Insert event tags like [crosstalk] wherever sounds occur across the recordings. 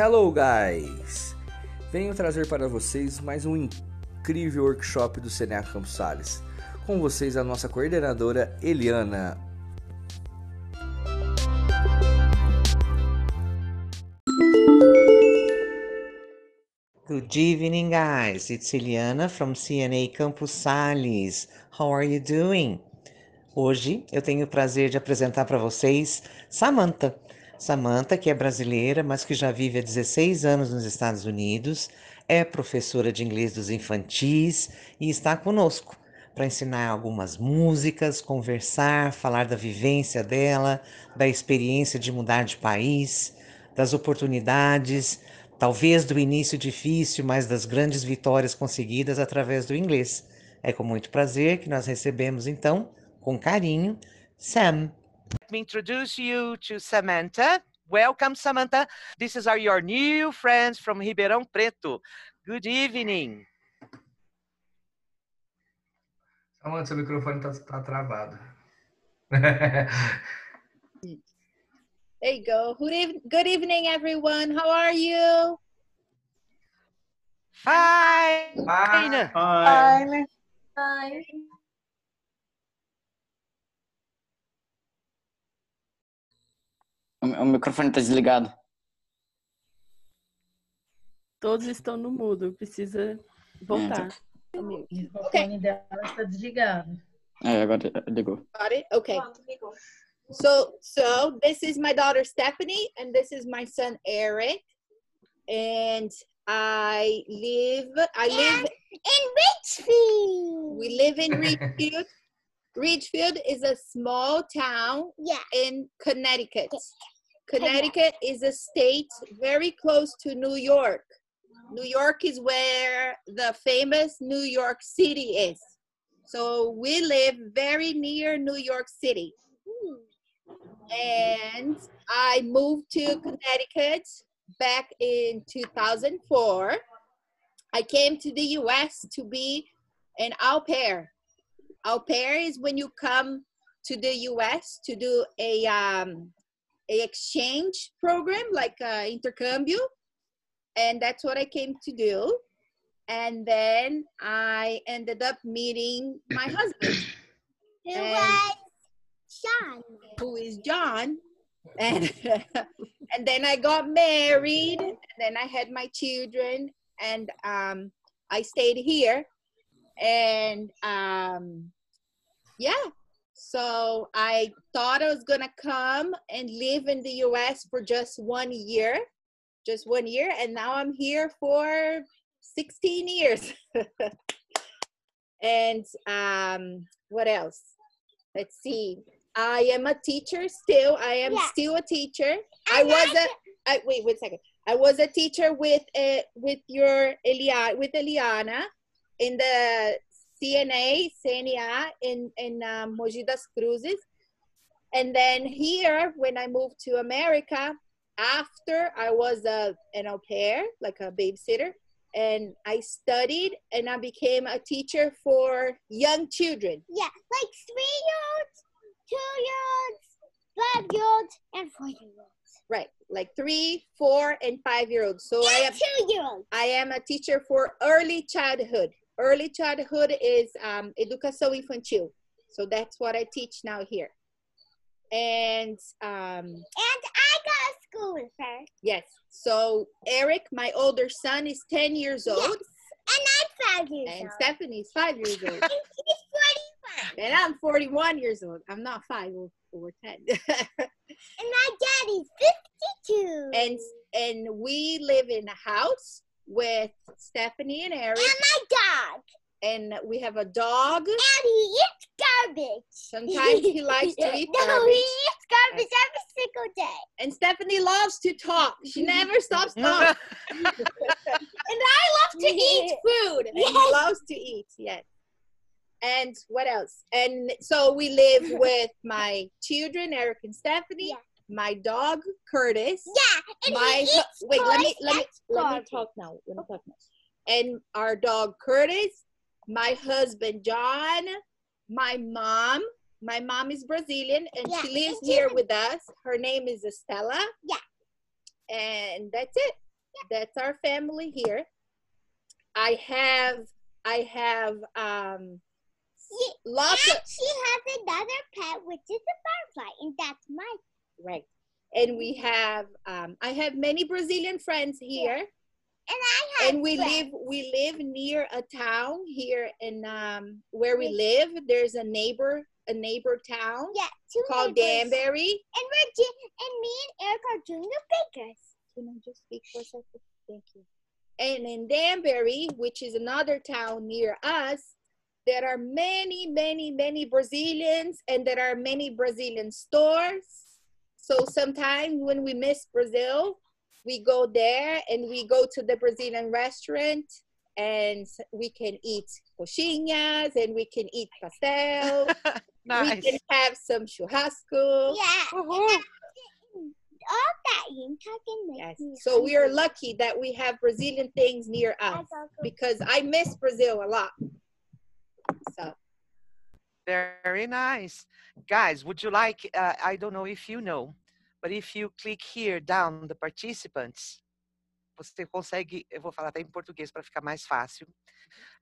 Hello, guys! Venho trazer para vocês mais um incrível workshop do Senac Campos Sales. Com vocês, a nossa coordenadora Eliana. Good evening, guys. It's Eliana from CNA Campos Sales. How are you doing? Hoje eu tenho o prazer de apresentar para vocês Samantha. Samantha, que é brasileira, mas que já vive há 16 anos nos Estados Unidos, é professora de inglês dos infantis e está conosco para ensinar algumas músicas, conversar, falar da vivência dela, da experiência de mudar de país, das oportunidades, talvez do início difícil, mas das grandes vitórias conseguidas através do inglês. É com muito prazer que nós recebemos então, com carinho, Sam. Let me introduce you to Samantha. Welcome, Samantha. This is our your new friends from Ribeirão Preto. Good evening. Samantha, seu microfone tá, tá travado. [laughs] There you go. Good, eve- good evening, everyone. How are you? Fine. Ah, O, o microfone tá desligado. Todos estão no mudo, precisa voltar. O microfone dela está desligado. É, agora ligou. Got it? Okay. So, so this is my daughter Stephanie, and this is my son Eric, and I live. I live in Ridgefield. We live in [laughs] Ridgefield. Ridgefield is a small town Yeah. in Connecticut. Connecticut is a state very close to New York. New York is where the famous New York City is. So we live very near New York City. And I moved to Connecticut back in 2004. I came to the US to be an au pair. Au pair is when you come to the US to do a um, a exchange program like uh, intercambio, and that's what I came to do. And then I ended up meeting my [coughs] husband, Who And- was Sean? who is John. And [laughs] and then I got married, and then I had my children, and um, I stayed here. And um, yeah, so I thought I was gonna come and live in the US for just one year, just one year, and now I'm here for 16 years. [laughs] and um, what else? Let's see. I am a teacher still. I am Yeah. still a teacher. I was a I, wait, wait a second. I was a teacher with uh, with your Elia with Eliana in the CNA CNA in in um, Mogi das Cruzes, and then here when I moved to America, after I was a an au pair, like a babysitter, and I studied and I became a teacher for young children. Yeah, like three year olds, two year olds, five year olds, and four year olds. Right, like three, four, and five year olds. So I am two year olds. I am a teacher for early childhood. Early childhood is um, educação infantil. So that's what I teach now here. And um, And I got a school with her. yes, so Eric, my older son, is 10 years old, Yes. And I'm five years and old. Stephanie is five years old, [laughs] And she's 41. and I'm 41 years old. I'm not five or, or 10. [laughs] And my daddy's 52. and and we live in a house with Stephanie and Eric, And my dog. and we have a dog. And he eats garbage. Sometimes he [laughs] likes to eat no, garbage. he eats garbage every single day. And Stephanie loves to talk. She never [laughs] stops talking. [laughs] and I love to eat food. And he Yes. loves to eat, yes. And what else? And so we live with my children, Eric and Stephanie, Yeah. My dog Curtis. Yeah, and my he eats wait, let me let me let me talk now. Let me talk now. And our dog Curtis, my husband John, my mom. My mom is Brazilian and Yeah, she lives and here with us. Her name is Estella. Yeah. And that's it. Yeah. that's our family here. I have I have um She, lots and of she has another pet, which is a butterfly, and that's my. Right. And we have um I have many Brazilian friends here. And I have. and we friends. live we live near a town here in um where we live there's a neighbor a neighbor town Yeah, two called neighbors. danbury And we're ju- and me and Eric are junior bakers. can i just speak for a second thank you and in danbury which is another town near us there are many many many brazilians and there are many brazilian stores so sometimes when we miss brazil we go there and we go to the brazilian restaurant and we can eat coxinhas and we can eat pastel nice. [laughs] we can have some churrasco Yeah. Woohoo. All that you can make Yes. So we are lucky that we have Brazilian things near us because I miss Brazil a lot. So Very nice. Guys, would you like, uh, I don't know if you know, but if you click here down the participants, você consegue, eu vou falar até em português para ficar mais fácil.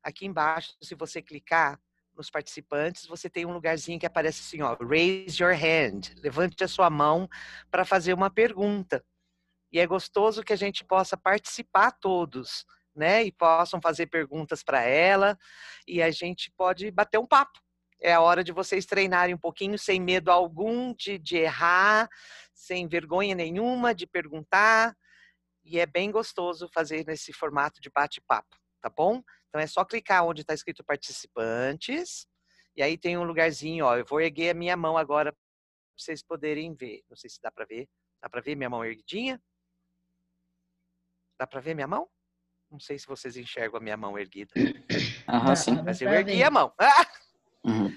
Aqui embaixo, se você clicar nos participantes, você tem um lugarzinho que aparece assim, ó, raise your hand, levante a sua mão para fazer uma pergunta. E é gostoso que a gente possa participar todos, né? E possam fazer perguntas para ela e a gente pode bater um papo. É a hora de vocês treinarem um pouquinho sem medo algum de, de errar, sem vergonha nenhuma de perguntar. E é bem gostoso fazer nesse formato de bate-papo, tá bom? Então é só clicar onde está escrito participantes. E aí tem um lugarzinho, ó. Eu vou erguer a minha mão agora para vocês poderem ver. Não sei se dá para ver. Dá para ver minha mão erguidinha? Dá para ver minha mão? Não sei se vocês enxergam a minha mão erguida. [coughs] Aham, sim. Mas eu ergui a mão. Ah! [laughs] Uhum.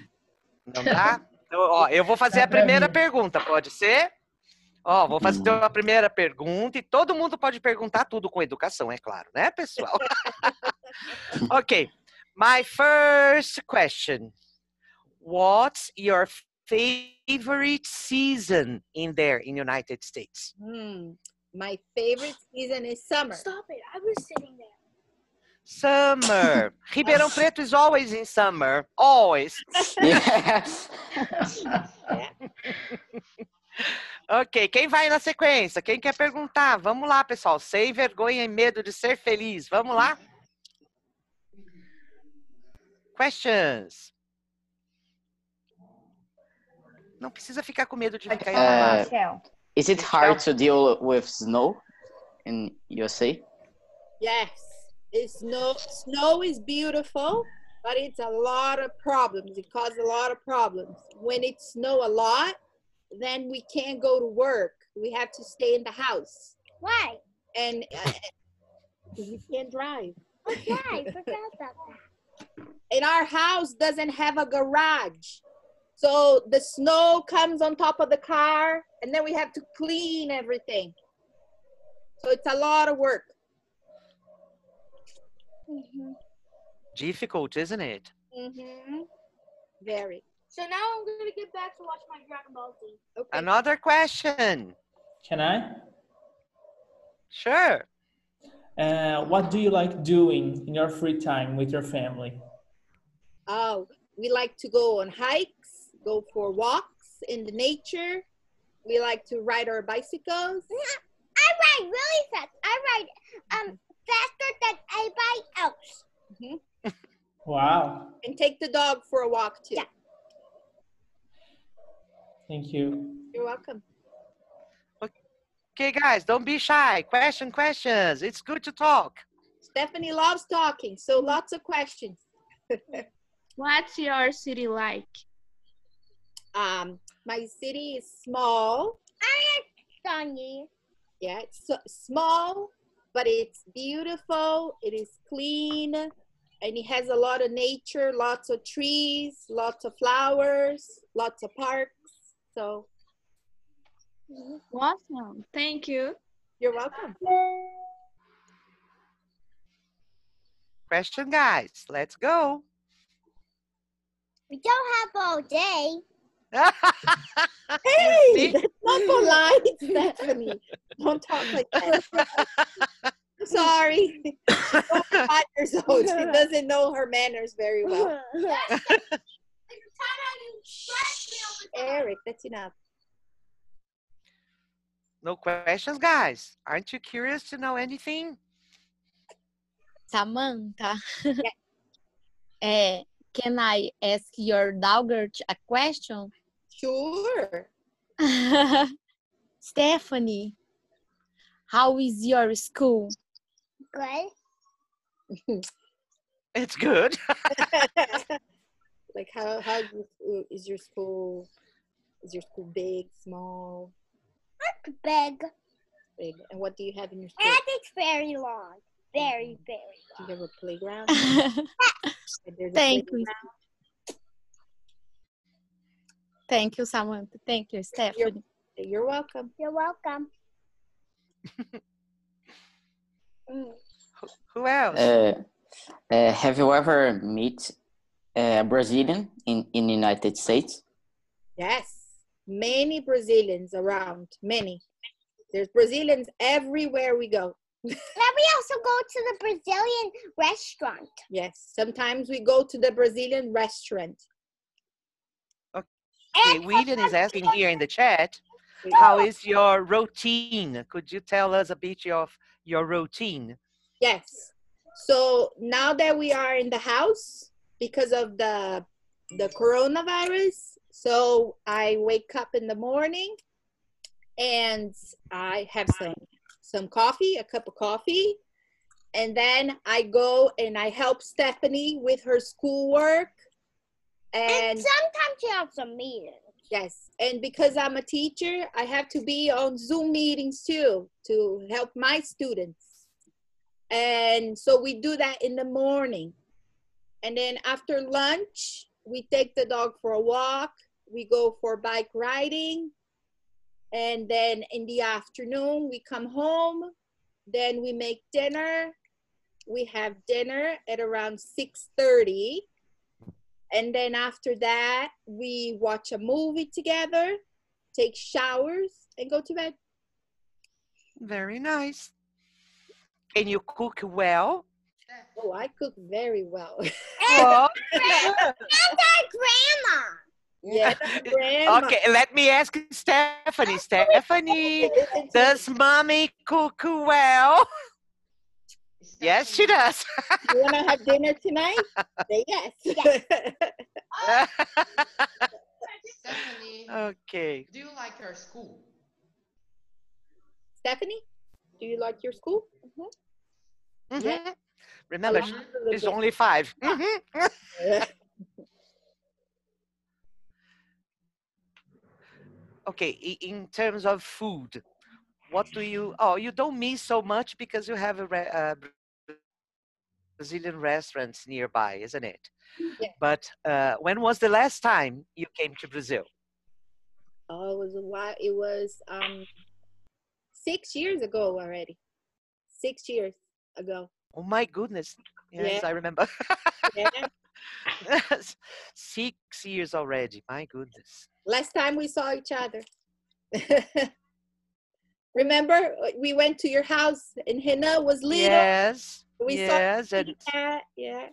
Não dá? Então, ó, eu vou fazer Dá a primeira pergunta, pode ser? Ó, vou fazer Uhum. a primeira pergunta e todo mundo pode perguntar tudo com educação, é claro, né, pessoal? [laughs] ok. My first question. What's your favorite season in there in United States? hmm, my favorite season is summer. Stop it! I was sitting there. Summer. [laughs] Ribeirão Preto is always in summer. Always. Yeah. [laughs] Ok, quem vai na sequência? Quem quer perguntar? Vamos lá, pessoal. Sem vergonha e medo de ser feliz. Vamos lá? Questions? Não precisa ficar com medo de ficar enrolado. Is it hard to deal with snow in USA? Yes, it's snow. Snow is beautiful, but it's a lot of problems. It causes a lot of problems. When it snow a lot, then we can't go to work. We have to stay in the house, Why? and uh, we can't drive. Okay, forgot about that. and our house doesn't have a garage. So the snow comes on top of the car and then we have to clean everything. So it's a lot of work. Mhm. Difficult, isn't it? Mm-hmm. Very. So now I'm gonna get back to watch my Dragon Ball Z. Okay. Another question. Can I? Sure. Uh, what do you like doing in your free time with your family? Oh, we like to go on hikes, go for walks in the nature. We like to ride our bicycles. I ride really fast. I ride um faster than anybody else. Wow, And take the dog for a walk too. Yeah. thank you. You're welcome. Okay, guys, don't be shy. Question, questions. It's good to talk. Stephanie loves talking, so lots of questions. [laughs] What's your city like? Um, my city is small. Sonny. Yeah, it's so small, but it's beautiful. It is clean, and it has a lot of nature, lots of trees, lots of flowers, lots of parks. So Awesome. Thank you. you're welcome. Question, guys. Let's go. We don't have all day. [laughs] Hey, See? that's not polite, [laughs] Stephanie. Don't talk like that. [laughs] Sorry. She's five [laughs] years old. She doesn't know her manners very well. Eric, that's enough. No questions, guys? Aren't you curious to know anything? Samantha. Eh, can I ask your daughter a question? Sure. [laughs] Stephanie, how is your school? Good. [laughs] It's good. [laughs] like how how is your- school? Is your school big, small, Big. big? And what do you have in your school? And it's very long. Very, mm. very Do you have a playground? long. And a Thank you. Playground? Thank you, Samantha. Thank you, Stephanie. You're welcome. You're welcome. [laughs] Who else? Uh, uh, have you ever met a Brazilian in in the United States? Yes, many Brazilians around. Many. There's Brazilians everywhere we go. [laughs] Then we also go to the Brazilian restaurant. Yes, sometimes we go to the Brazilian restaurant. Okay, William is asking here in the chat, how is your routine? Could you tell us a bit of your routine? Yes. So now that we are in the house because of the the coronavirus, so I wake up in the morning and I have some some coffee, a cup of coffee, and then I go and I help Stephanie with her schoolwork. And, sometimes you have some meetings. Yes, and because I'm a teacher, I have to be on Zoom meetings too to help my students. And so we do that in the morning. And then after lunch, we take the dog for a walk. We go for bike riding. And then in the afternoon, we come home. Then we make dinner. We have dinner at around 6:30. And then after that, we watch a movie together, take showers, and go to bed. Very nice. Can you cook well? Oh, I cook very well. Oh, And our grandma. yeah, grandma. okay, let me ask Stephanie. [laughs] Stephanie, does mommy cook well? [laughs] Yes, she does. You want to have dinner tonight? [laughs] Say yes. [laughs] Stephanie, okay. do you like your school? Stephanie, do you like your school? Mhm. Remember, I sh- love it a little it's bit. only five. Mhm. [laughs] okay, in terms of food, what do you? Oh, you don't miss so much because you have a re- uh, Brazilian restaurants nearby, isn't it? Yeah. But uh, when was the last time you came to Brazil? Oh, it was a while. It was um six years ago already. Six years ago. Oh my goodness! Yes, Yeah. I remember. Yeah. [laughs] Six years already. My goodness. Last time we saw each other. [laughs] Remember, uh, we went to your house and Hina was little. Yes. We yes, saw and that. Yeah.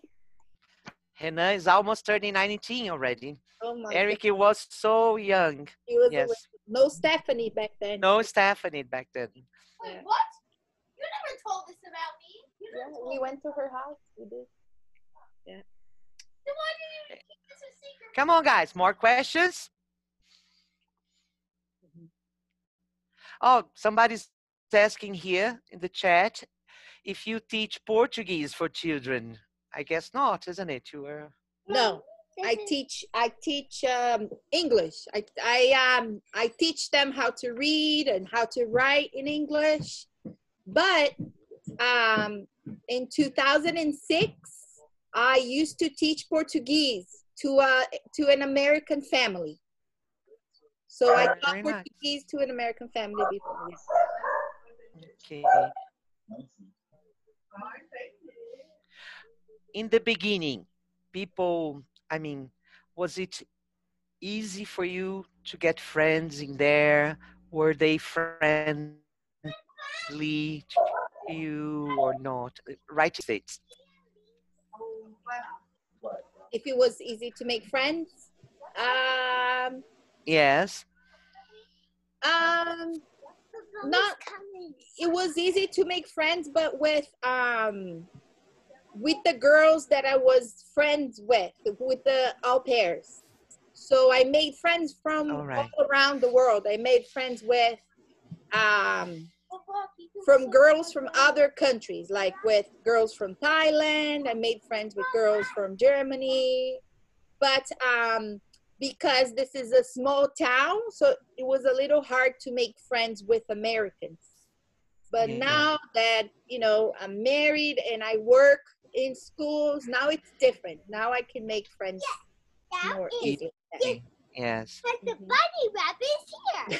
Hannah is almost turning 19 already. Oh my Eric he was so young. He was yes. no Stephanie back then. No Stephanie back then. Yeah. what? You never told us about me. You Yeah, we went to her house. We did. Yeah. Then why did you keep this a secret? Come on, guys. More questions? Mm-hmm. Oh, somebody's asking here in the chat if you teach Portuguese for children. I guess not, isn't it? You were. No, I teach. I teach um, English. I I um I teach them how to read and how to write in English. But um, in 2006, I used to teach Portuguese to a to an American family. So I taught Very nice. Portuguese to an American family before. yes. Okay. In the beginning, people, I mean, was it easy for you to get friends in there? Were they friendly? To you or not? Right states. If it was easy to make friends, um, Yes. um, not. It was easy to make friends, but with um, with the girls that I was friends with, with the au pairs. So I made friends from All right. all around the world. I made friends with um, from girls from other countries, like with girls from Thailand. I made friends with girls from Germany. But um, because this is a small town, so it was a little hard to make friends with Americans. But Yeah. now that, you know, I'm married and I work in schools, now it's different. Now I can make friends more easily. Yes. But the bunny rabbit is here.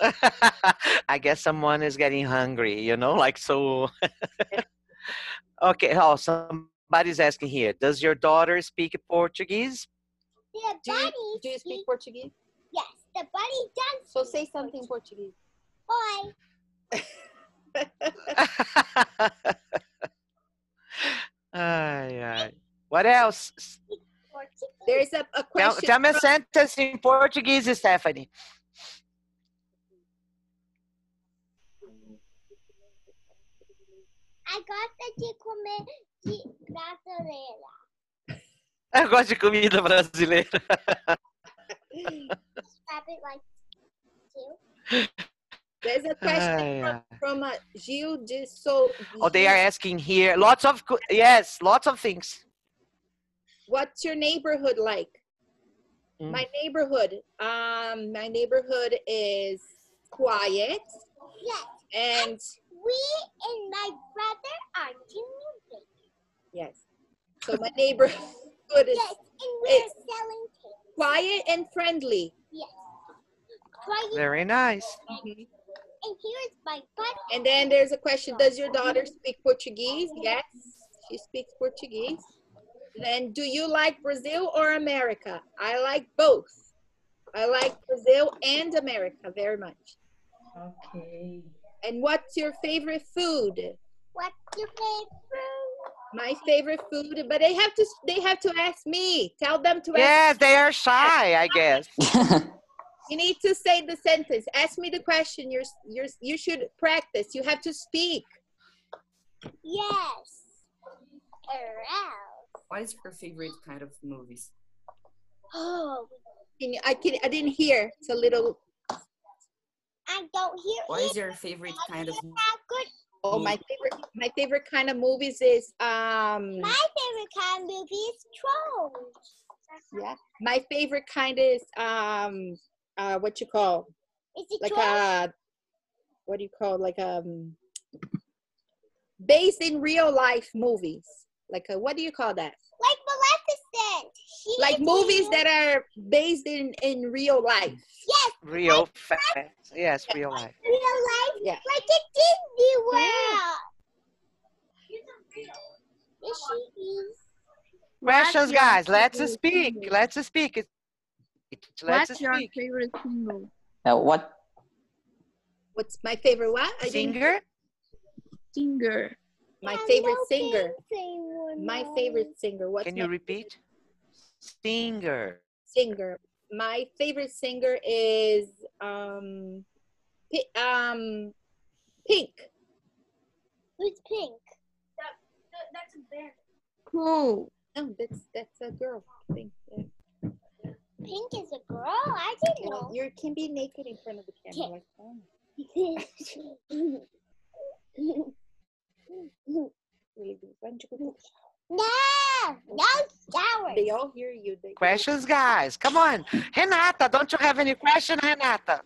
[laughs] [laughs] I guess someone is getting hungry, you know, like so. [laughs] okay, oh, somebody's asking here. Does your daughter speak Portuguese? The Do you, do you speak speak- Portuguese? Yes, the bunny does. So say something in Portuguese. Boy. [laughs] ay, ay. What else? There's a, a question. tell me a from- sentence in Portuguese, Stephanie. I gosto de comer de brasileira. [laughs] Eu gosto de comida brasileira. [laughs] Rabbit like too. There's a question Ay, from, ay. from uh, Gil de so. Oh, they are asking here. Lots of, yes, lots of things. What's your neighborhood like? Mm. My neighborhood. Um, my neighborhood is quiet Yes, and we and my brother are doing yes. So my neighborhood [laughs] is Yes, and we're It's- selling cake. quiet and friendly. Yes. Right Very nice. Mm-hmm. and here's my bunny. And then there's a question: Does your daughter speak Portuguese? Yes, she speaks Portuguese. Then, do you like Brazil or America? I like both. I like Brazil and America very much. Ok. And what's your favorite food? What's your favorite? My favorite food, but they have to they have to ask me. Tell them to ask. Yes, they are shy, I guess. [laughs] You need to say the sentence. Ask me the question. You're you're you should practice. You have to speak. Yes. Around. What is your favorite kind of movies? Oh, Can you, I can I didn't hear. It's a little. I don't hear What is your favorite kind of How good. Oh, my favorite my favorite kind of movies is um My favorite kind of movie is Trolls. yeah. My favorite kind is um uh what you call Is it like Trolls? a what do you call like um based in real life movies. Like a, what do you call that? like Maleficent. She Like movies that are based in in real life. Yes, Real fast. Yes, real life. real life. Yeah. Like a Disney World. Yes, she. Questions, your guys. Let's favorite speak. singer? Let's speak. Let's What's your speak. favorite singer? Uh, what? What's my favorite what? I Singer? Singer. My I favorite singer. Singer My favorite singer. What's Can my you repeat? Singer. singer? My favorite singer is um Pi- um Pink. Who's pink? That that's a band. Cool. No, that's that's a girl. Pink. Yeah. Pink is a girl? I didn't Well, know. you can be naked in front of the camera. Like, oh, [laughs] really good. Why don't you go- no, no showers. They all hear you. They, Questions, guys. Come on. Renata, don't you have any question, Renata?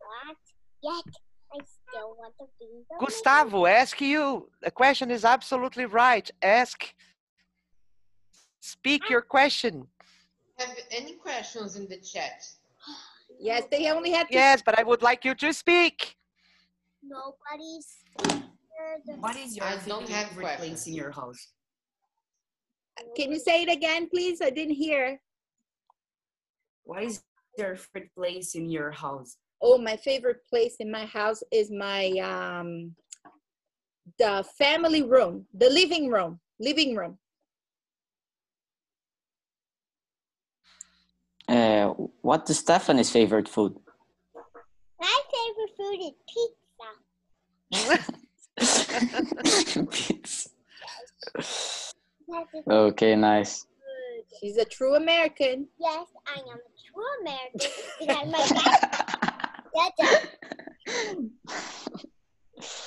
What? Yet I still want to be the Gustavo, ask you. The question is absolutely right. Ask. Speak your question. Have any questions in the chat? [gasps] Yes, they only had to. Yes, but I would like you to speak. Nobody's. What is your I don't have favorite place questions. in your house? Can you say it again, please? I didn't hear. What is your favorite place in your house? Oh, my favorite place in my house is my um the family room, the living room, living room. Uh, what is Stephanie's favorite food? My favorite food is pizza. [laughs] Pizza. Okay, nice. She's a true American. Yes, I am a true American [laughs] because my dad.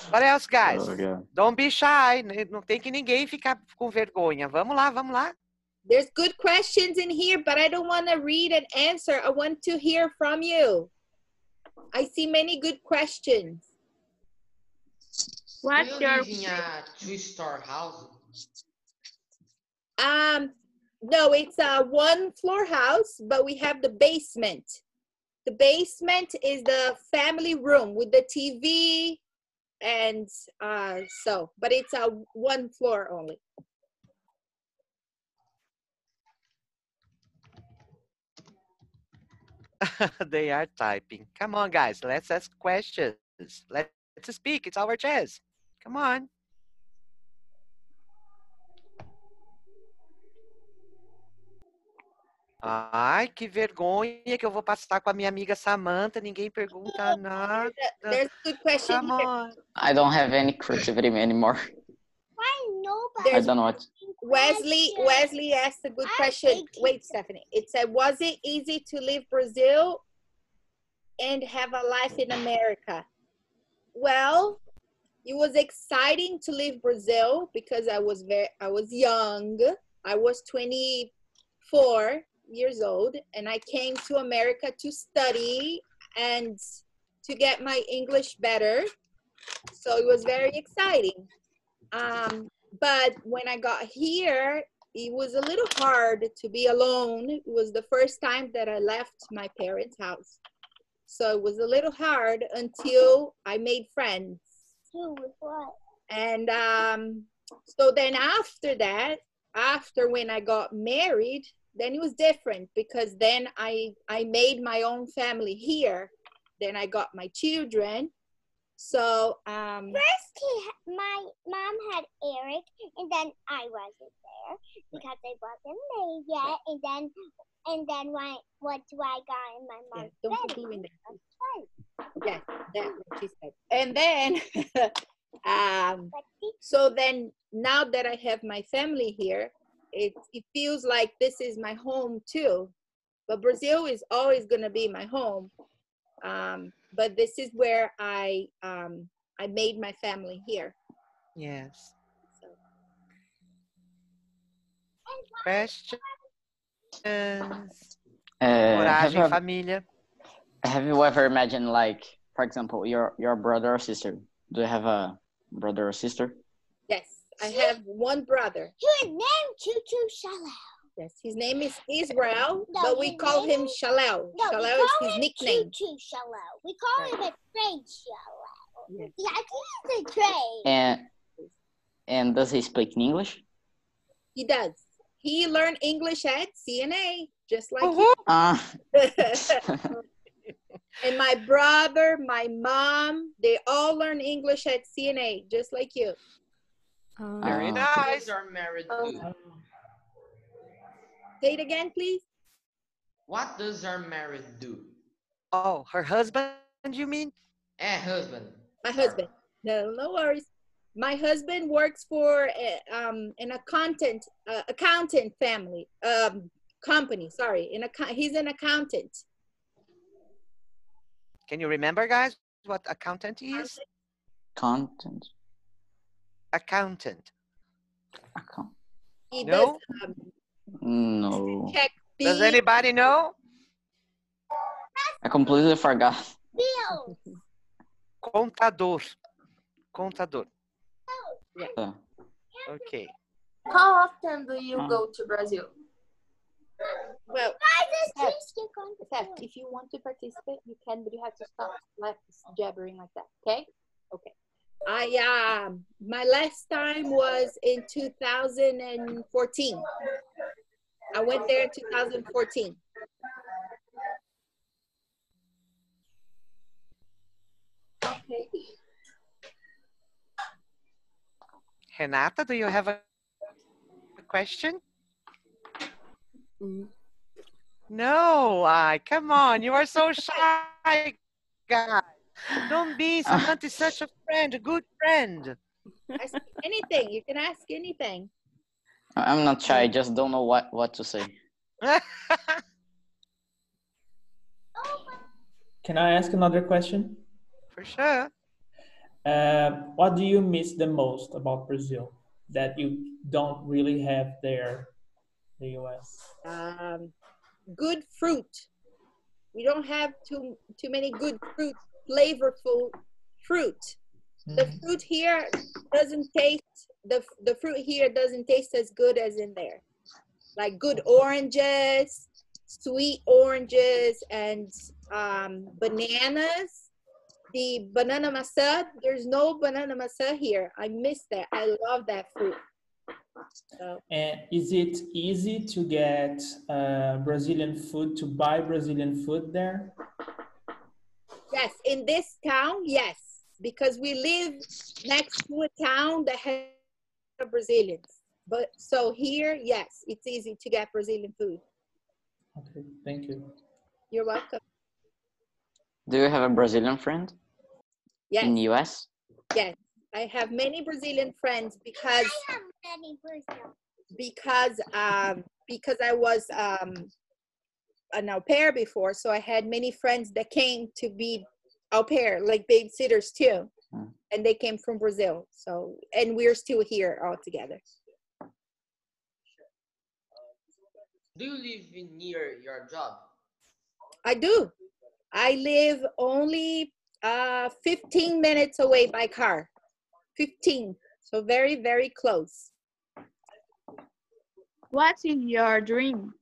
What else, guys? Oh, Don't be shy. N- Não tem que ninguém ficar com vergonha. Vamos lá, vamos lá. There's good questions in here, but I don't want to read and answer. I want to hear from you. I see many good questions. What's Do you live in a two-star house? Um, no, it's a one floor house, but we have the basement. The basement is the family room with the TV and uh so, but it's a one floor only. [laughs] they are typing. Come on, guys. Let's ask questions. Let's speak. It's our chance. Come on. Ai, que vergonha que eu vou passar com a minha amiga Samantha. Ninguém pergunta nada. There's a good question Come here. on. I don't have any creativity anymore. Why nobody? I don't know what. Wesley Wesley asked a good question. Wait, Stephanie. It said, was it easy to leave Brazil and have a life in America? Well, it was exciting to leave Brazil because I was very I was young. I was 24 years old and I came to America to study and to get my English better. So it was very exciting. Um, but when I got here, it was a little hard to be alone. It was the first time that I left my parents' house. So it was a little hard until I made friends. Who with what? And um, so then after that, after when I got married, then it was different because then I I made my own family here. Then I got my children. So um First, he, my mom had Eric, and then I wasn't there because I wasn't made yet. And then, and then when what do I got in my yeah, mom's don't put belly? in there. Yes, that's what she said. And then [laughs] um so then now that I have my family here, it it feels like this is my home too. But Brazil is always gonna be my home. Um, but this is where I um I made my family here. Yes. So Questions? Uh, have, you família. have you ever imagined, like, for example, your your brother or sister? Do you have a brother or sister? yes, I have one brother. He was named Choo Choo Shallow. Yes, his name is Israel, No, but we call him is- Shalal. No, we Shalal is his him nickname. Choo Choo Shallow. We call him a train Shallow. Yes. Yeah, he's a train. And and does he speak in English? He does. He learned English at CNA, just like Uhul. Ah, you. [laughs] and my brother, my mom, they all learn English at CNA, just like you. Ah, Very Ah. What nice. does our married Oh. do? Say it again, please. What does our married do? Oh, her husband, you mean? Eh, husband. My husband. No, no worries. My husband works for a, um, an accountant, uh, accountant family, um, company. Sorry, in a he's an accountant. Can you remember, guys, what accountant he is? content. Accountant. Account. He No? does um, No, check Does anybody know? I completely forgot. Bills. Contador. Contador. Uh, Okay. How often do you go to Brazil? Well, Why does Steph, this stick on the Steph, floor? if you want to participate, you can, but you have to stop left jabbering like that. Okay? Okay. I um my last time was in 2014. I went there in 2014. Okay. Renata, do you have a a question? No, I come on, you are so shy, guys. Don't be. Samantha is such a friend, a good friend. Ask anything. You can ask anything. I- I'm not shy. I just don't know what what to say. [laughs] Can I ask another question? For sure. Uh, what do you miss the most about Brazil that you don't really have there, the US? Um, good fruit. We don't have too too many good fruit, flavorful fruit. The fruit here doesn't taste the the fruit here doesn't taste as good as in there. Like good oranges, sweet oranges, and um, bananas. The banana maçã, there's no banana maçã here. I miss that. I love that fruit. So, And is it easy to get uh, Brazilian food, to buy Brazilian food there? Yes, in this town, yes, because we live next to a town that has Brazilians. But so here, yes, it's easy to get Brazilian food. Okay, thank you. You're welcome. Do you have a Brazilian friend Yes, in the US? yes. I have many Brazilian friends because because um because I was um an au pair before, so I had many friends that came to be au pair, like babysitters too. And they came from Brazil. So and we're still here all together. Do you live near your job? I do. I live only uh 15 minutes away by car. 15. So very, very close. What is your dream?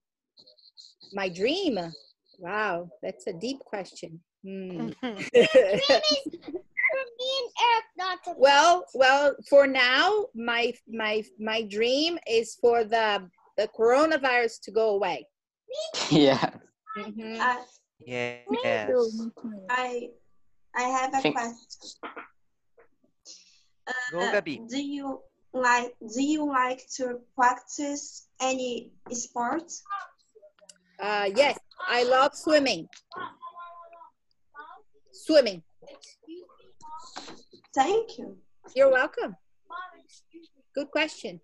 My dream. Wow, that's a deep question. Hmm. well, well, for now, my my my dream is for the the coronavirus to go away. [laughs] yeah. Mhm. Uh, Yes. I I have a Think- question. Go, Uh, Gabi. do you like do you like to practice any sports? Uh, yes, I love swimming. Swimming. Thank you. You're welcome. Good question.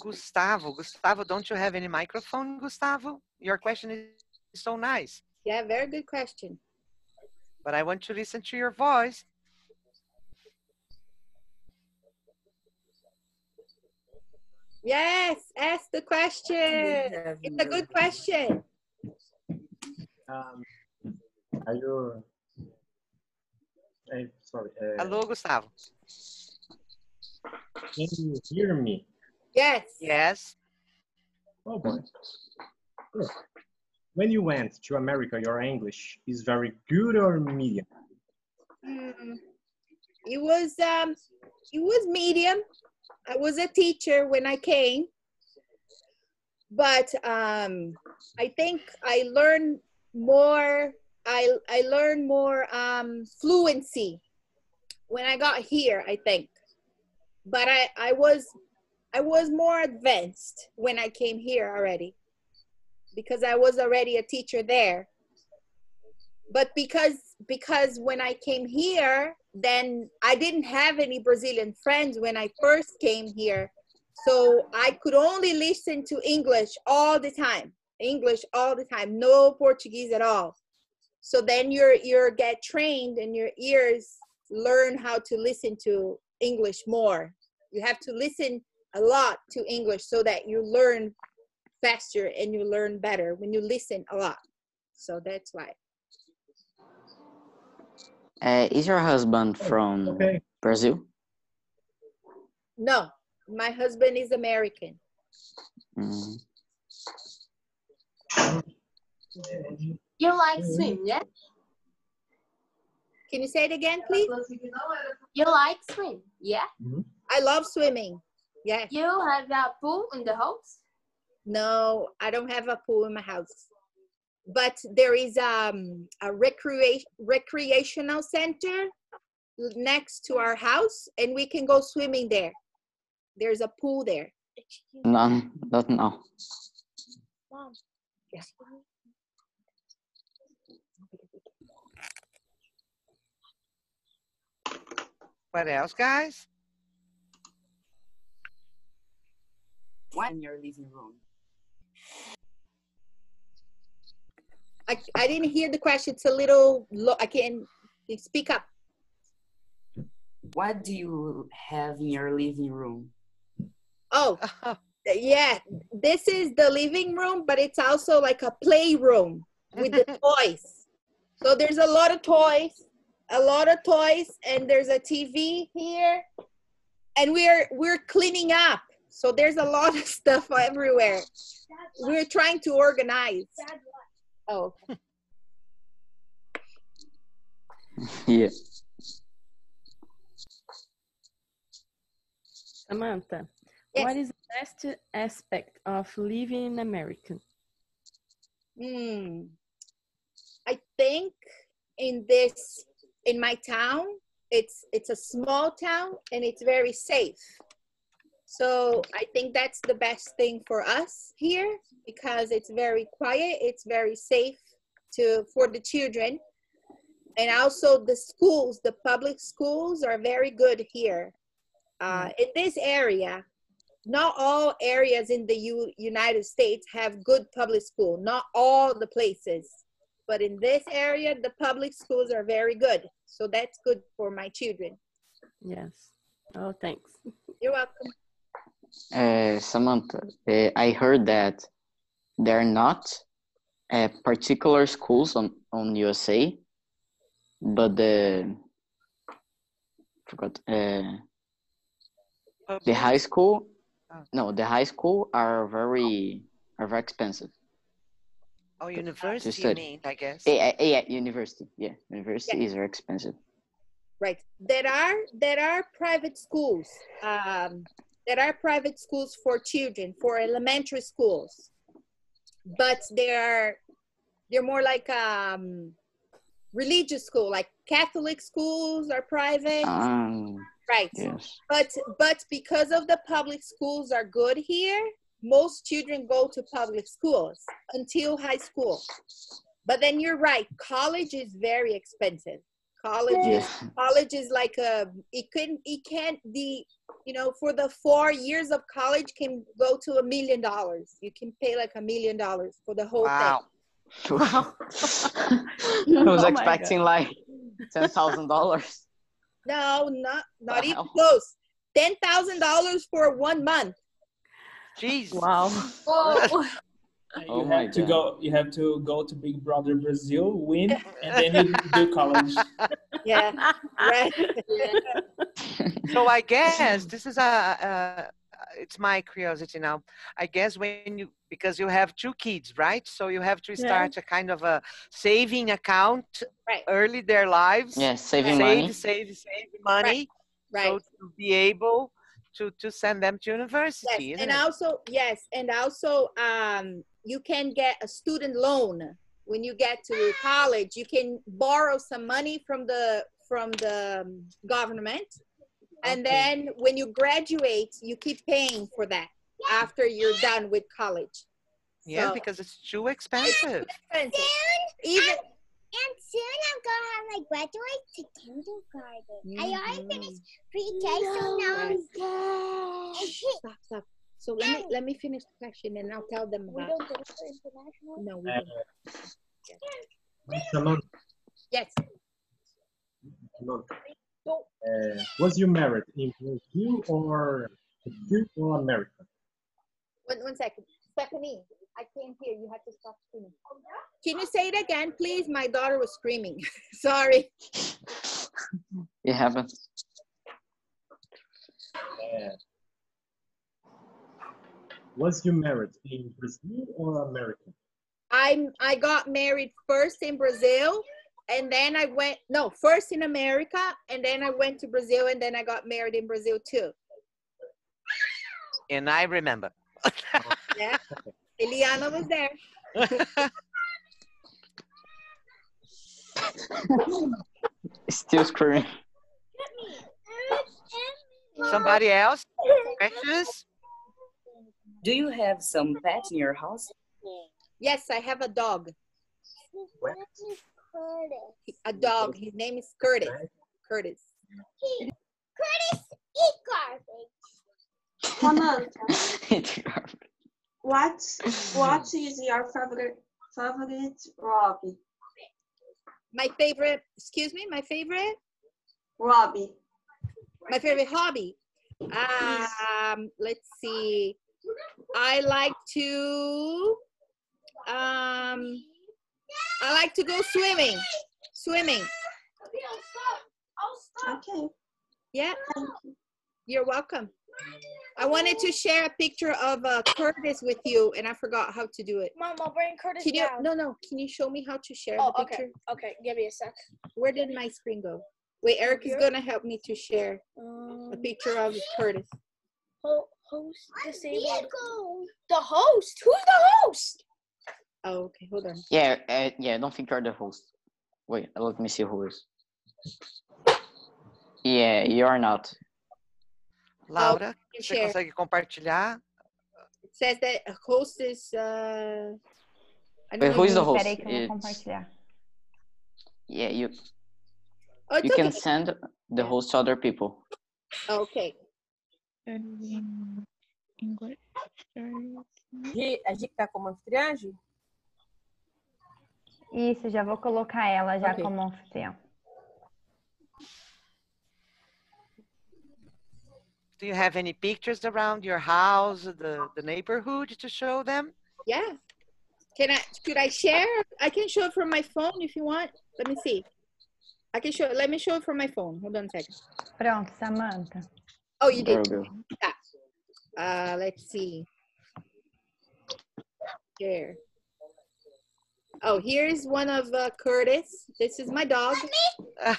Gustavo, Gustavo, don't you have any microphone, Gustavo? Your question is so nice, Yeah, very good question. but I want to listen to your voice. Yes, ask the question. It's a good question. Um, are you? i sorry. Uh, Hello, Gustavo. Can you hear me? Yes. Yes. Oh boy. Good. When you went to America, your English is very good or medium? Mm, it was um it was medium i was a teacher when i came but um i think i learned more i i learned more um fluency when i got here i think. But i i was i was more advanced when i came here already because i was already a teacher there. But because because when i came here then i didn't have any brazilian friends when i first came here. So i could only listen to english all the time english all the time no portuguese at all. So then you're you're get trained and your ears learn how to listen to english more. You have to listen a lot to english so that you learn faster and you learn better when you listen a lot. So that's why Uh, is your husband from Okay. Brazil? No, my husband is American. Mm. You like swim, yeah? Can you say it again, please? You like swim, yeah? I love swimming. yeah. You have a pool in the house? No, I don't have a pool in my house. But there is um, a recreation recreational center next to our house, and we can go swimming there. There's a pool there. no not now. Mom. Yeah. What else, guys? when you're leaving room? I, I didn't hear the question. It's a little low. I can speak up. What do you have in your living room? Oh, [laughs] yeah. This is the living room, but it's also like a playroom with the [laughs] toys. So there's a lot of toys, a lot of toys, and there's a TV here, and we're we're cleaning up. So there's a lot of [laughs] stuff everywhere. We're trying to organize. Oh, [laughs] Yeah. Samantha, what is the best aspect of living in America? Hmm. I think in this in my town, it's it's a small town and it's very safe. So I think that's the best thing for us here because it's very quiet, it's very safe to for the children. And also the schools, the public schools are very good here. Uh, in this area, not all areas in the U- United States have good public school, not all the places. But in this area, the public schools are very good. So that's good for my children. Yes. Oh, thanks. You're welcome. Uh, Samantha, uh, I heard that there are not uh, particular schools on, on USA, but the forgot uh, the high school. No, the high school are very are very expensive. Oh, university, you mean, I guess. Yeah, yeah, yeah, university. Yeah, university is very expensive. Right. There are there are private schools. Um, there are private schools for children for elementary schools, but they're they're more like um, religious school, like Catholic schools are private. Um, right. yes. But but because of the public schools are good here, most children go to public schools until high school. But then you're right, college is very expensive. College is college is like a it couldn't it can't the you know for the four years of college can go to a million dollars. You can pay like a million dollars for the whole Wow. thing. [laughs] [laughs] I was Oh expecting like ten thousand dollars. No, not not even close. Ten thousand dollars for one month. Jeez. Wow. [laughs] Oh. You Oh have my to God. go. You have to go to Big Brother Brazil, win, [laughs] and then you do college. [laughs] Yeah, right. so I guess this is a, a it's my curiosity now. I guess when you because you have two kids, right? So you have to Yeah. start a kind of a saving account right. early their lives. Yeah, saving save, money. Save, save money. Right. So to be able to to send them to university. Yes, and it? also yes, and also um, you can get a student loan when you get to college. You can borrow some money from the from the government, and then when you graduate, you keep paying for that after you're done with college. yes, So- because it's too expensive. expensive. Even And soon I'm gonna have my graduate to kindergarten. I already finished pre-K, so now I'm [laughs] stop, stop. So let me let me finish the question, and I'll tell them about. we don't go for international. No, we don't. Samantha, Yes. Samantha. Uh, was you married in Brazil or Brazil or America? One, one second. Stephanie, I can't hear. You have to stop screaming. Can you say it again, please? My daughter was screaming. [laughs] Sorry. It happens. Uh, was you married in Brazil or America? I'm I got married first in Brazil and then I went no, first in America and then I went to Brazil and then I got married in Brazil too. And I remember. [laughs] Yeah. Eliana was there. [laughs] Still screaming. Somebody else? Questions? Do you have some pets in your house? Yes, I have a dog. A dog. His name is Curtis. Curtis. Curtis, eat garbage. [laughs] Samantha, what [laughs] what is your favorite favorite hobby? My favorite, excuse me, my favorite? Hobby. My favorite hobby. Um, let's see. I like to um I like to go swimming. Swimming. Okay. Yeah. You're welcome. I wanted to share a picture of uh, Curtis with you, and I forgot how to do it. Mom, I'll bring Curtis Can you? down. No, no. Can you show me how to share Oh, the okay. picture? Okay, okay, give me a sec. Where did my screen go? Wait, Eric is gonna help me to share a Um, picture of Curtis. ho- host disabled. The host? Who's the host? Oh, okay. Hold on. Yeah, uh, yeah, I don't think you're the host. Wait, let me see who is. Yeah, you're not. Laura, you você share. consegue compartilhar? It says that a host is. Uh, I Wait, don't who is the host? Peraí que eu vou It's- compartilhar. Yeah, you Oh, it's you can send the host to other people. Okay. Gi, a Gi que tá como anfitriã, Gi? Isso, já vou colocar ela já Ok. como anfitriã. Do you have any pictures around your house, the, the neighborhood to show them? Yeah. Can I? Should I share? I can show it from my phone if you want. Let me see. I can show. Let me show it from my phone. Hold on a second. Pronto, Samantha. Oh, you did. we go. Yeah. Uh, let's see. Here. Oh, here's one of uh, Curtis. This is my dog. [laughs]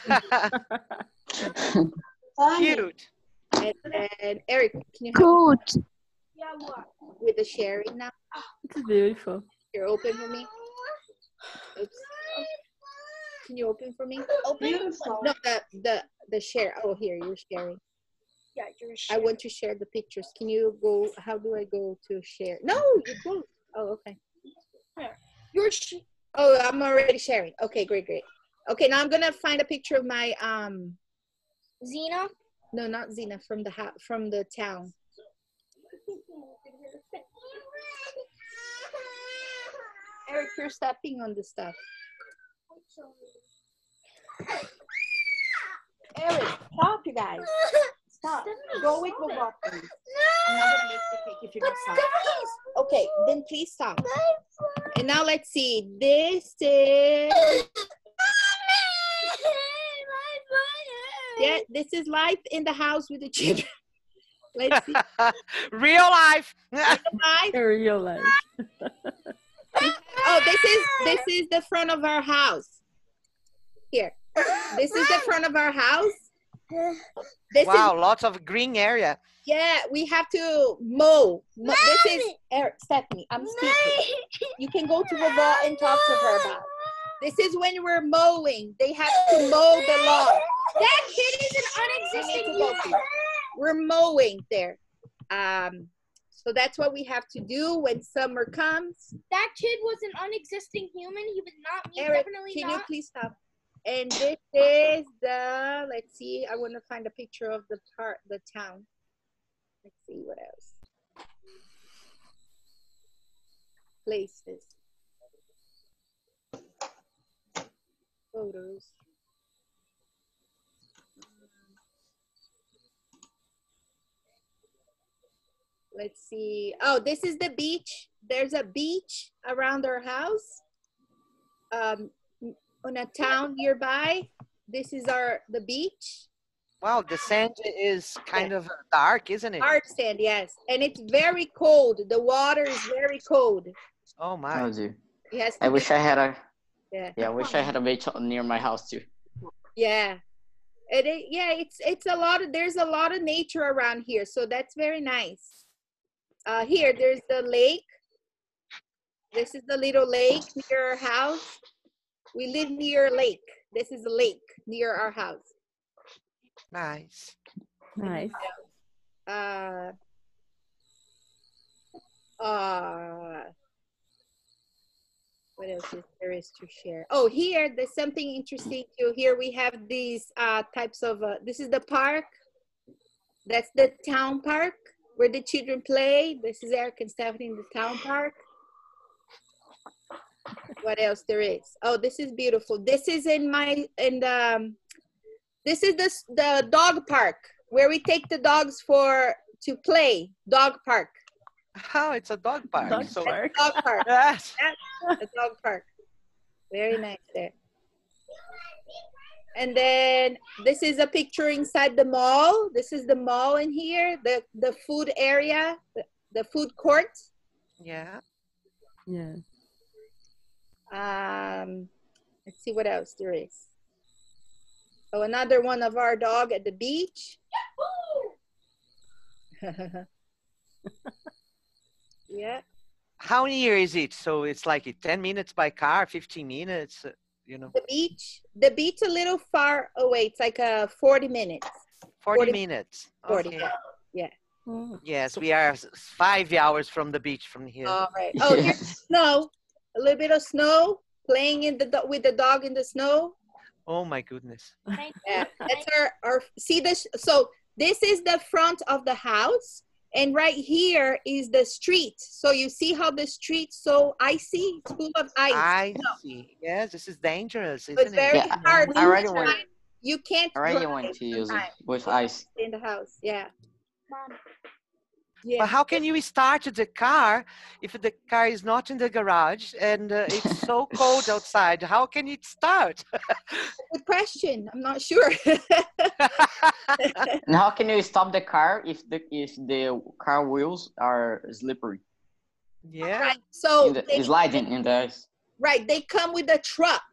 Cute. And, and Eric, can you help me with the sharing now? It's beautiful. Here, open for me. Oops. Can you open for me? Open. Beautiful. No, the the the share. Oh, here you're sharing. Yeah, you're I want to share the pictures. Can you go? How do I go to share? No, you close. Oh, okay. You're sh- Oh, I'm already sharing. Okay, great, great. Okay, now I'm gonna find a picture of my um. Zena. No, not Zena. From the house, from the town. Eric, you're stepping on the stuff. Eric, stop, you guys. [laughs] Stop. Go with Bobo, please. I'm not gonna the cake if you don't stop. Okay, then please stop. And now let's see. This is [laughs] yeah. This is life in the house with the children. [laughs] Let's see. [laughs] Real life. Life. Real life. Oh, this is this is the front of our house. Here. This is the front of our house. This wow, is lots of green area. yeah, we have to mow. Mo- This is Eric, Stephanie. I'm speaking. You can go to Bobo and talk to her about. This is when we're mowing. They have to mow the lawn. That kid is an We unexisting to human. We're mowing there. Um, so that's what we have to do when summer comes. That kid was an unexisting human. He was not me. Eric, definitely can not. you please stop? And this is the, let's see, I want to find a picture of the part, the town. Let's see what else. Places. Photos. Let's see. Oh, this is the beach. There's a beach around our house. Um, on a town nearby. This is our the beach. Wow, the sand is kind of dark, isn't it? Art sand, yes, and it's very cold. The water is very cold. Oh my. Oh, dear. Yes. I wish I had a Yeah. yeah. I wish I had a beach near my house too. Yeah. It, it- yeah, it's it's a lot of there's a lot of nature around here, so that's very nice. Uh, here, there's the lake. This is the little lake near our house. We live near a lake. This is a lake near our house. Nice. Nice. Uh, uh, what else is there is to share? Oh, here there's something interesting too. Here we have these uh, types of. Uh, this is the park. That's the town park where the children play. This is Eric and Stephanie in the town park. What else there is? Oh, this is beautiful. This is in my in the. Um, this is the the dog park where we take the dogs for to play. Dog park. Oh, it's a dog park. Dog so, park. Dog park. [laughs] Yes. Yeah, the dog park. Very nice there. And then this is a picture inside the mall. This is the mall in here, the, the food area, the, the food court. Yeah. Yeah. Um, let's see what else there is. Oh, another one of our dog at the beach. [laughs] yeah. How near is it? So it's like 10 minutes by car, 15 minutes, uh, you know, The beach, the beach a little far away. It's like uh, 40 minutes. 40, 40 minutes. 40. Okay. Yeah. Yes, we are five hours from the beach from here. All right. [laughs] Oh, here's snow. A little bit of snow. Playing in the with the dog in the snow. Oh my goodness. Yeah, that's our our. See this? So this is the front of the house, and right here is the street. So you see how the street's so icy, it's full of ice. I No, see. Yes, this is dangerous, isn't it's very it? Yeah, hard. I already to went. You can't I already drive went to use it with ice. in the house. Yeah. But how can you start the car if the car is not in the garage and uh, it's so cold outside? How can it start? Good question. I'm not sure. [laughs] And how can you stop the car if the if the car wheels are slippery? Yeah. Right. So in the, they, sliding in the ice. right, they come with a truck,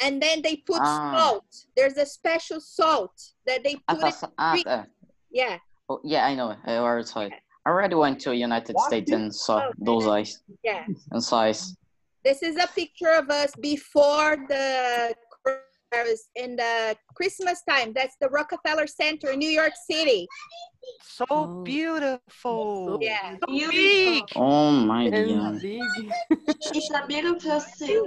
and then they put Ah. salt. There's a special salt that they put tá, it. sa- ah, tá. Yeah. Oh, yeah, I know. I already saw it. I already went to United States and saw Oh, those eyes Yeah. and size. This is a picture of us before the coronavirus in the Christmas time. That's the Rockefeller Center in New York City. So oh. beautiful. Yeah. So big. Oh my And god. big. It's a beautiful city.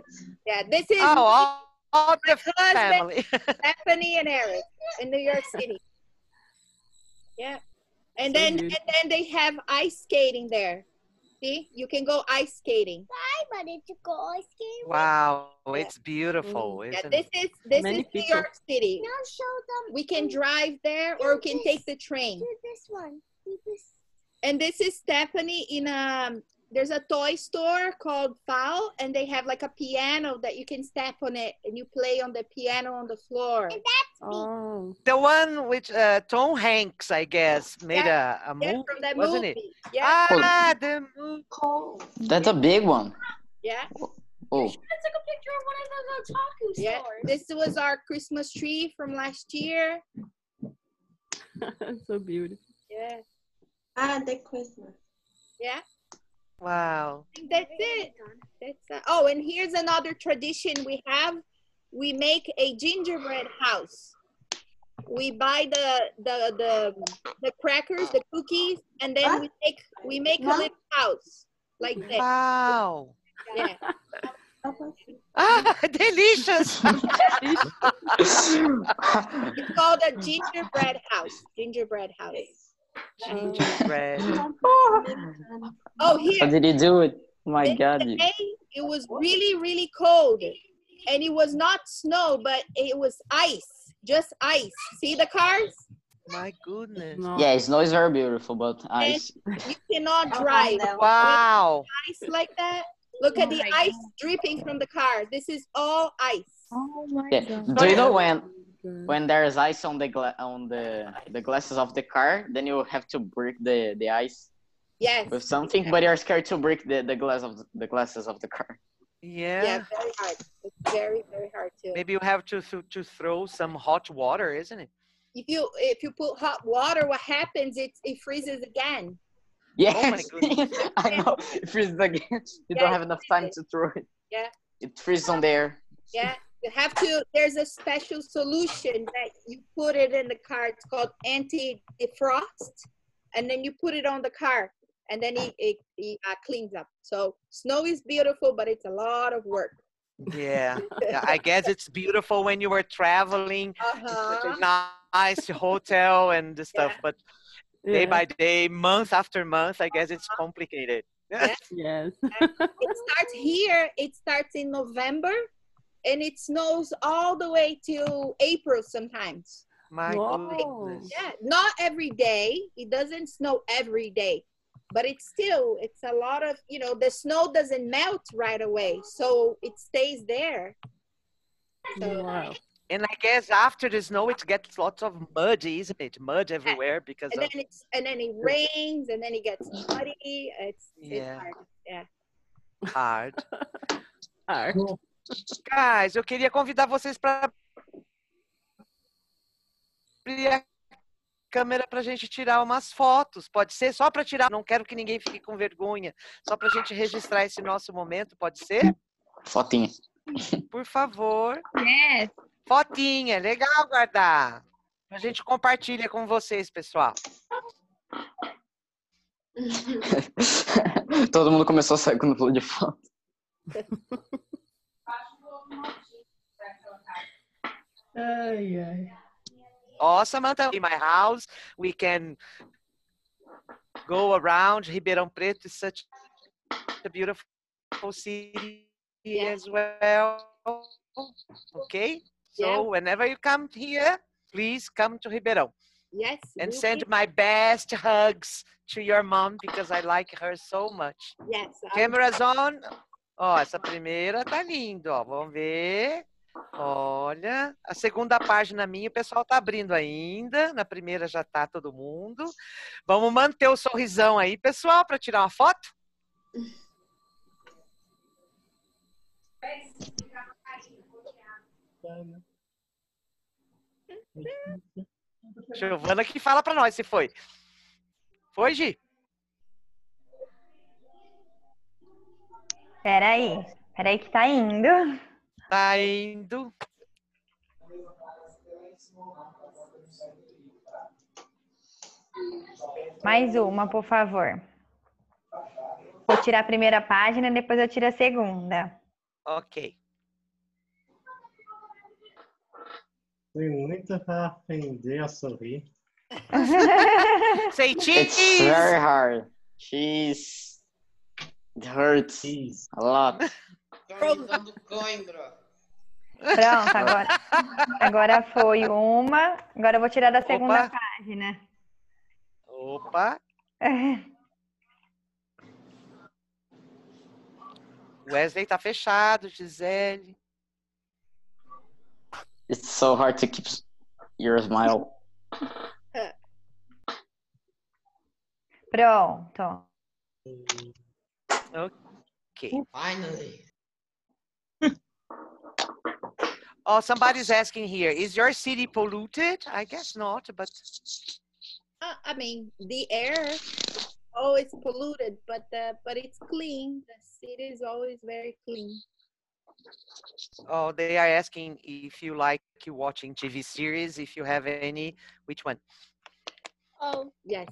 Yeah, this is Oh, all, all the husband, family. Stephanie and Eric in New York City. [laughs] Yeah. And So then beautiful. and then they have ice skating there. See? You can go ice skating. I wanted to go ice skating. Wow, it's beautiful, Mm, Yeah, isn't this it? is this Many is New. York City. Now show them. We can drive there or we can take the train. Do this one. Do this. And this is Stephanie in a there's a toy store called FAO and they have like a piano that you can step on it and you play on the piano on the floor. And that's me. Oh. The one which uh, Tom Hanks, I guess, made a, a Yeah, movie, from that wasn't movie. it? Yeah. Ah, the movie. That's a big one. Yeah. Oh, Let's take a picture of one of the otaku Yeah. stores. This was our Christmas tree from last year. [laughs] so beautiful. Yeah. Ah, the Christmas. Yeah. Wow. I think that's it. That's uh, oh, and here's another tradition we have. We make a gingerbread house. We buy the the the the crackers, the cookies, and then we make we make a little house like this. Wow. Yeah. Ah, [laughs] delicious. It's called a gingerbread house. Gingerbread house. Gingerbread. Oh, here. how did you do it? Oh my This god. you- day, it was really, really cold. And it was not snow, but it was ice. Just ice. See the cars? My goodness. Yeah, snow is very beautiful, but ice. You cannot drive. Wow. Ice like that. Look at the ice dripping from the car. This is all ice. Oh my Yeah. god. Do you know when when there's ice on the gla- on the the glasses of the car, then you have to break the the ice Yes. with something, but you're scared to break the the glass of the, the glasses of the car. Yeah. Yeah, very hard. It's very, very hard to. Maybe you have to, to to throw some hot water, isn't it? If you if you put hot water, what happens? It it freezes again. Yes, Oh my. [laughs] I know. It freezes again. You Yeah, don't have enough time to throw it. Yeah. It freezes on there. Yeah. You have to, there's a special solution that you put it in the car. It's called anti-defrost. And then you put it on the car and then it, it, it uh, cleans up. So snow is beautiful, but it's a lot of work. Yeah. [laughs] yeah, I guess it's beautiful when you were traveling. It's such a Uh-huh. nice hotel and the stuff, but day Yeah. by day, month after month, I guess it's complicated. Yeah. [laughs] Yes. it starts here, it starts in November and it snows all the way to April sometimes. My goodness. Yeah, not every day. It doesn't snow every day, but it's still it's a lot of you know the snow doesn't melt right away, so it stays there. So, Wow. And I guess after the snow, it gets lots of mud, isn't it? Mud everywhere because and of then it's and then it rains and then it gets muddy. It's, Yeah. it's hard. Yeah. hard. [laughs] Hard. Guys, eu queria convidar vocês para abrir a câmera para a gente tirar umas fotos. Pode ser só para tirar. Não quero que ninguém fique com vergonha. Só para a gente registrar esse nosso momento. Pode ser? Fotinha. Por favor. Yes. Fotinha, legal guardar. A gente compartilha com vocês, pessoal. [laughs] Todo mundo começou a sair quando falou de foto. [laughs] Ai, ai. Oh, Samantha, in my house, we can go around. Ribeirão Preto is such a beautiful city as well. Okay? So Yeah. whenever you come here, please come to Ribeirão. Yes. And send my best hugs to your mom because I like her so much. Yes. Cameras on. Ó, essa primeira tá lindo, ó. Vamos ver. Olha, a segunda página minha, o pessoal tá abrindo ainda. Na primeira já tá todo mundo. Vamos manter o sorrisão aí, pessoal, para tirar uma foto? Giovana que fala para nós se foi. Foi, Gi? Peraí, peraí que tá indo. Tá indo. Mais uma, por favor. Vou tirar a primeira página, depois eu tiro a segunda. Ok. Tem muito para aprender a sorrir. [laughs] Say It's cheese. very hard. Cheese. It hurts a lot. Tô cãibra. Pronto, agora, agora foi uma. Agora eu vou tirar da segunda Opa. página. Opa. [laughs] Wesley tá fechado, Gisele. It's so hard to keep your smile. Pronto. Okay. Finally. [laughs] Oh, somebody's asking here, is your city polluted? I guess not, but Uh, I mean, the air, oh, it's polluted, but uh, but it's clean. The city is always very clean. oh, they are asking if you like you watching TV series, if you have any, which one? Oh, yes.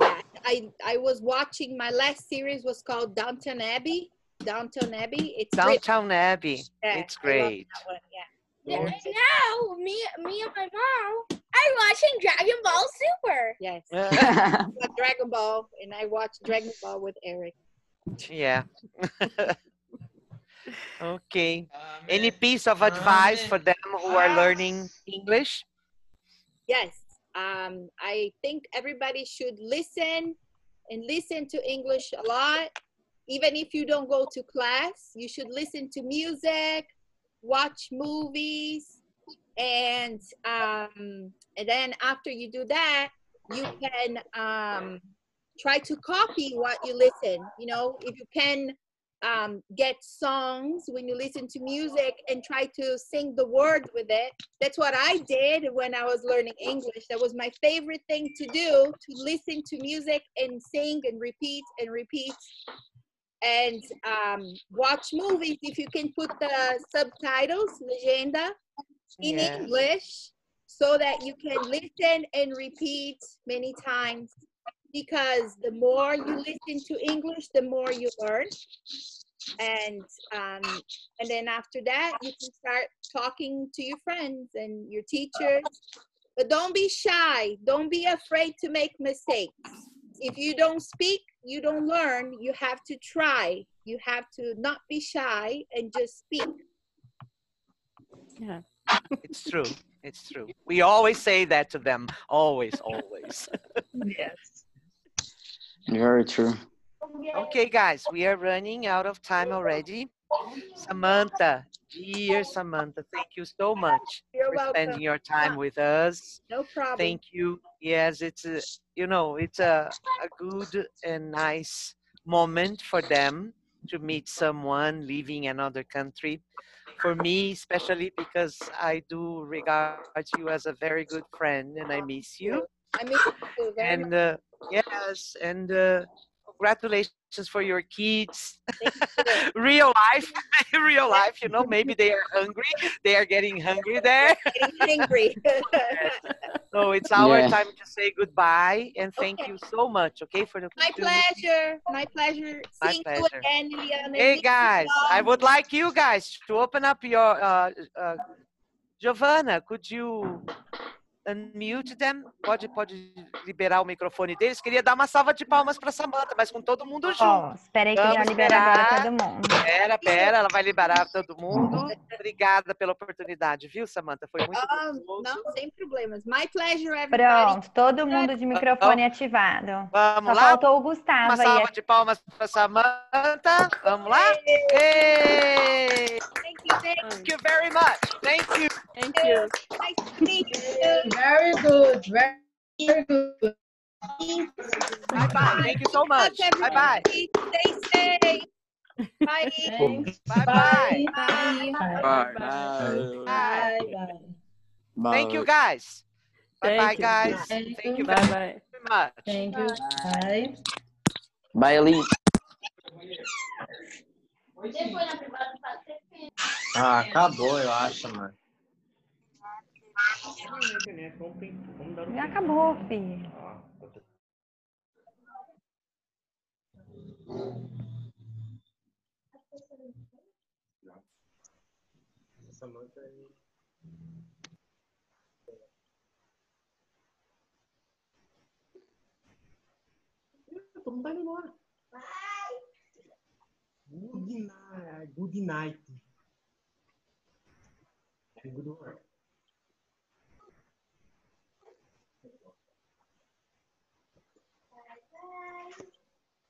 Yeah, [laughs] I I was watching my last series was called Downton Abbey. Downton Abbey. It's great. Downtown Abbey. Yeah, It's great. one, yeah. And now, me, me and my mom are watching Dragon Ball Super. Yes. [laughs] I Dragon Ball, and I watched Dragon Ball with Eric. Yeah. [laughs] okay. Um, Any piece of um, advice for them who are uh, learning English? Yes. Um, I think everybody should listen and listen to English a lot. Even if you don't go to class, you should listen to music, watch movies, and um, and then after you do that, you can um, try to copy what you listen. You know, if you can um, get songs when you listen to music and try to sing the words with it. That's what I did when I was learning English. That was my favorite thing to do to listen to music and sing and repeat and repeat. And um, watch movies if you can put the subtitles, legenda, in. English so that you can listen and repeat many times because the more you listen to English, the more you learn. And um, and then after that, you can start talking to your friends and your teachers. But don't be shy. Don't be afraid to make mistakes. If you don't speak, you don't learn. You have to try. You have to not be shy and just speak. Yeah. It's true. It's true. We always say that to them. Always, always. [laughs] yes. Very true. Okay, guys, we are running out of time already. Samantha, dear Samantha, thank you so much You're for spending your time with us. No problem. Thank you. Yes, it's a, you know, it's a, a good and nice moment for them to meet someone leaving another country. For me, especially because I do regard you as a very good friend and I miss you. I miss you very And uh, yes, and uh, congratulations for your kids. [laughs] real life, [laughs] real life, you know, maybe they are hungry. They are getting hungry there. getting angry. [laughs] So it's our Yeah. time to say goodbye and thank you so much, okay, for the My pleasure. My pleasure. My Seeing you pleasure. again, Liliana. Hey Miss guys, I would like you guys to open up your uh, uh, Giovanna, could you unmute them? Pode, pode liberar o microfone deles. Queria dar uma salva de palmas para Samantha, mas com todo mundo junto. Bom, esperei que ele ia Vamos liberar agora esperar. todo mundo. Pera, pera, ela vai liberar todo mundo. Obrigada pela oportunidade, viu, Samantha? Foi muito gostoso. não, sem problemas. My pleasure, everybody. Pronto, todo mundo de microfone ativado. Vamos Só lá? faltou o Gustavo Uma aí. salva de palmas para Samantha. Vamos lá? Hey! Thank you, thank Thank you very much. Thank you. Thank you. Nice to meet you. Very good. Very, good. Bye bye. Thank you so much. Bye bye. Stay safe. Bye. Bye bye. Bye. Bye. Bye. Bye. Bye. Thank you guys. Bye bye Thank you. guys. Thank you Bye very bye. much. Thank you. Bye. Bye, Ali. Ah, acabou, eu acho, mano. Já acabou, filho. Samantha aí. Todo mundo tá indo embora. Good night. Good night. Good work.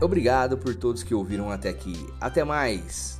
Obrigado por todos que ouviram até aqui. Até mais!